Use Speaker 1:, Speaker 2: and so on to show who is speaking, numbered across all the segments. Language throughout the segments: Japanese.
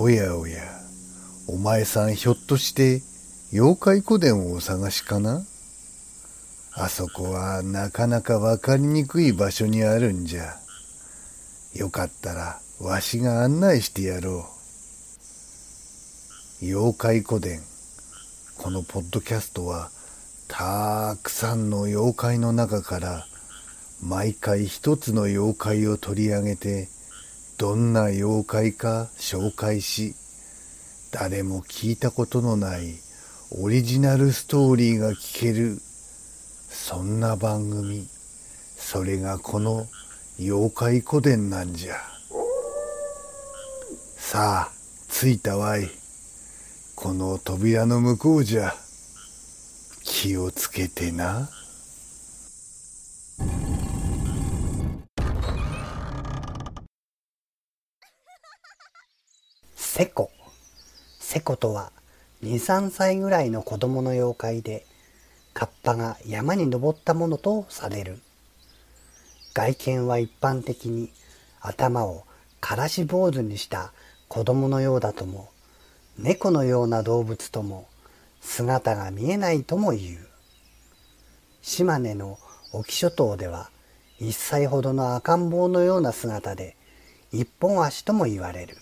Speaker 1: おやおや、お前さんひょっとして妖怪古殿をお探しかな？あそこはなかなかわかりにくい場所にあるんじゃ。よかったらわしが案内してやろう。妖怪古殿。このポッドキャストはたくさんの妖怪の中から毎回一つの妖怪を取り上げてどんな妖怪か紹介し誰も聞いたことのないオリジナルストーリーが聞けるそんな番組。それがこの妖怪古典なんじゃ。さあ着いたわい。この扉の向こうじゃ。気をつけてな。
Speaker 2: セコ。セコとは2、3歳ぐらいの子供の妖怪で、カッパが山に登ったものとされる。外見は一般的に頭をからし坊主にした子供のようだとも、猫のような動物とも、姿が見えないとも言う。島根の沖諸島では、1歳ほどの赤ん坊のような姿で、一本足とも言われる。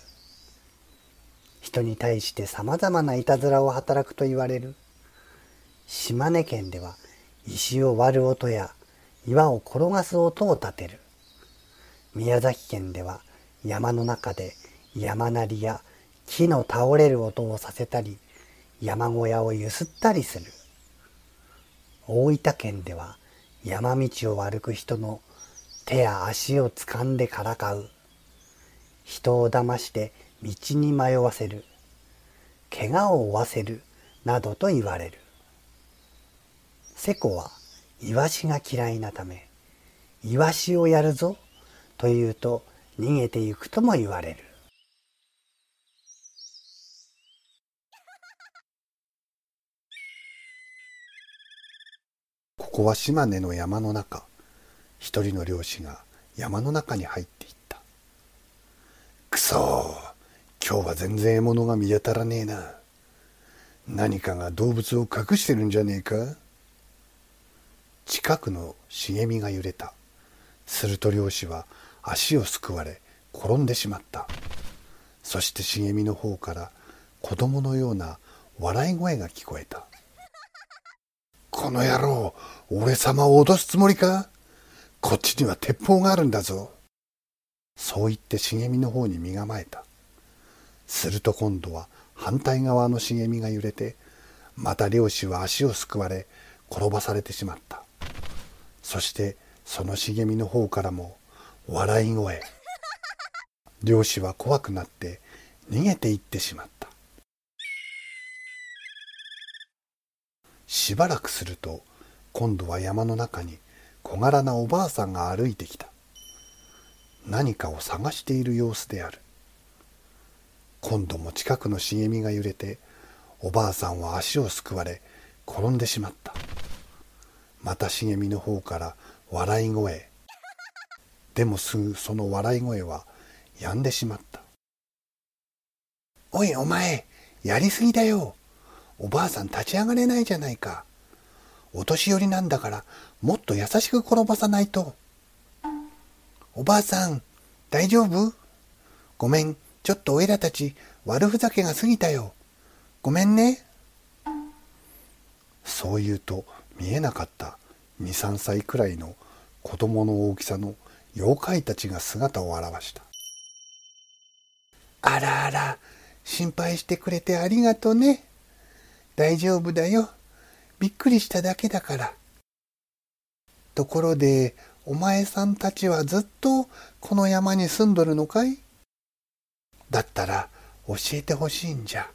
Speaker 2: 人に対して様々ないたずらを働くと言われる。島根県では石を割る音や岩を転がす音を立てる。宮崎県では山の中で山鳴りや木の倒れる音をさせたり、山小屋をゆすったりする。大分県では山道を歩く人の手や足を掴んでからかう。人を騙して道に迷わせる。怪我を負わせる。などと言われる。セコはイワシが嫌いなため、イワシをやるぞと言うと逃げてゆくとも言われる。
Speaker 1: ここは島根の山の中。一人の漁師が山の中に入っていった。くそ今日は全然獲物が見当たらねえな。何かが動物を隠してるんじゃねえか近くの茂みが揺れた。すると漁師は足をすくわれ転んでしまった。そして茂みの方から子供のような笑い声が聞こえた。この野郎、俺様を脅すつもりか？こっちには鉄砲があるんだぞ。そう言って茂みの方に身構えた。すると今度は反対側の茂みが揺れて、また漁師は足をすくわれ、転ばされてしまった。そしてその茂みの方からも笑い声。漁師は怖くなって逃げていってしまった。しばらくすると今度は山の中に小柄なおばあさんが歩いてきた。何かを探している様子である。今度も近くの茂みが揺れて、おばあさんは足をすくわれ、転んでしまった。また茂みの方から笑い声。でもすぐその笑い声は止んでしまった。おいお前、やりすぎだよ。おばあさん立ち上がれないじゃないか。お年寄りなんだからもっと優しく転ばさないと。おばあさん、大丈夫？ごめん、ちょっとおいらたち悪ふざけが過ぎたよ。ごめんね。そう言うと見えなかった2、3歳くらいの子供の大きさの妖怪たちが姿を現した。あらあら、心配してくれてありがとね。大丈夫だよ。びっくりしただけだから。ところで、お前さんたちはずっとこの山に住んどるのかい？だったら教えてほしいんじゃ。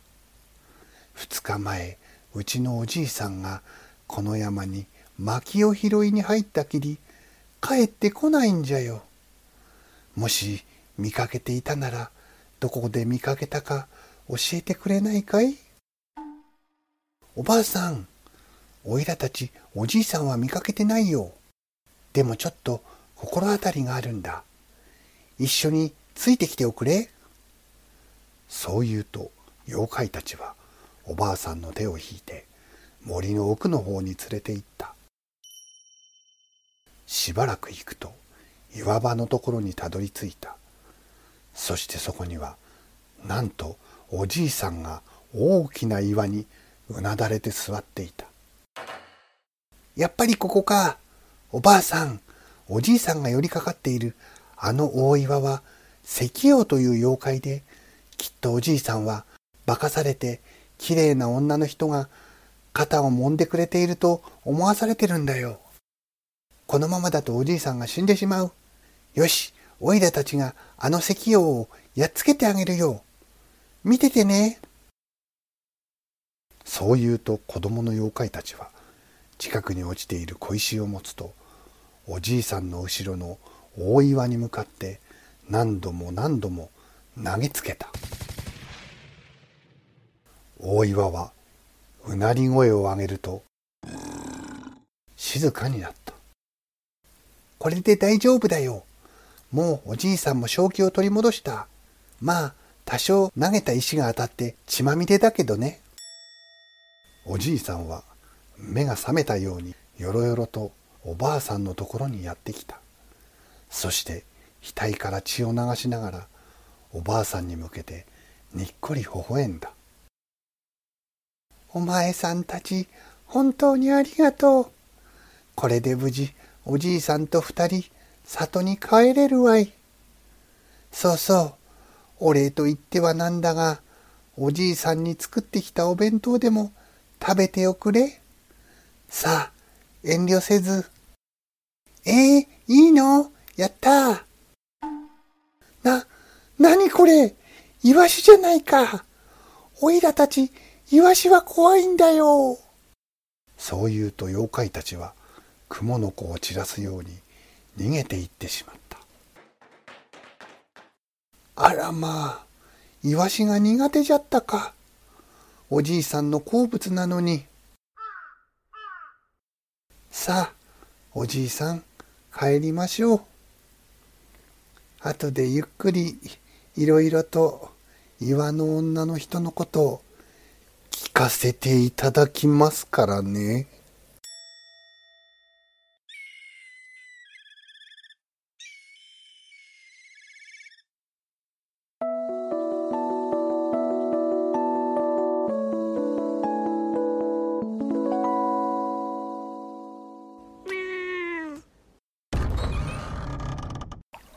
Speaker 1: 二日前、うちのおじいさんがこの山に薪を拾いに入ったきり、帰ってこないんじゃよ。もし見かけていたなら、どこで見かけたか教えてくれないかい?おばあさん、おいらたちおじいさんは見かけてないよ。でもちょっと心当たりがあるんだ。一緒についてきておくれ。そう言うと妖怪たちはおばあさんの手を引いて森の奥の方に連れて行った。しばらく行くと岩場のところにたどり着いた。そしてそこにはなんとおじいさんが大きな岩にうなだれて座っていた。やっぱりここかおばあさんおじいさんが寄りかかっているあの大岩は石王という妖怪できっとおじいさんは化かされて綺麗な女の人が肩を揉んでくれていると思わされてるんだよ。このままだとおじいさんが死んでしまう。よし、おいらたちがあの石王をやっつけてあげるよ。見ててね。そう言うと子供の妖怪たちは近くに落ちている小石を持つとおじいさんの後ろの大岩に向かって何度も何度も投げつけた。大岩はうなり声を上げると静かになった。これで大丈夫だよ。もうおじいさんも正気を取り戻した。まあ多少投げた石が当たって血まみれだけどね。おじいさんは目が覚めたようによろよろとおばあさんのところにやってきた。そして額から血を流しながらおばあさんに向けてにっこり微笑んだお前さんたち、本当にありがとう。これで無事、おじいさんと二人、里に帰れるわい。そうそう、お礼と言ってはなんだが、おじいさんに作ってきたお弁当でも食べておくれ。さあ、遠慮せず。えー、いいの？やったな、なにこれ？イワシじゃないか。おいらたち、イワシは怖いんだよ。そう言うと妖怪たちは蜘蛛の子を散らすように逃げていってしまった。あらまあ、イワシが苦手じゃったか。おじいさんの好物なのに。さあ、おじいさん、帰りましょう。後でゆっくりいろいろと岩の女の人のことを聞かせていただきますからね。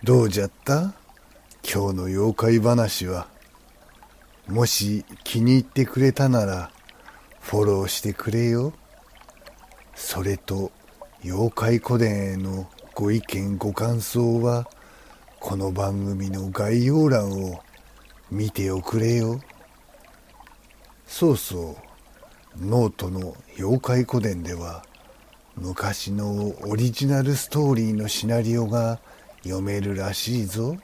Speaker 1: どうじゃった？今日の妖怪話は。もし気に入ってくれたならフォローしてくれよ。それと妖怪古典へのご意見ご感想はこの番組の概要欄を見ておくれよ。そうそう、ノートの妖怪古典では昔のオリジナルストーリーのシナリオが読めるらしいぞ。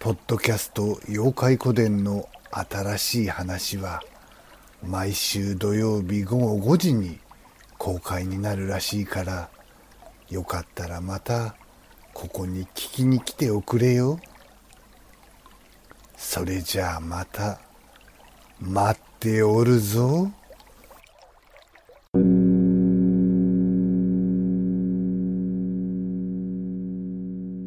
Speaker 1: ポッドキャスト妖怪古典の新しい話は毎週土曜日午後5時に公開になるらしいからよかったらまたここに聞きに来ておくれよ。それじゃあまた待っておるぞ。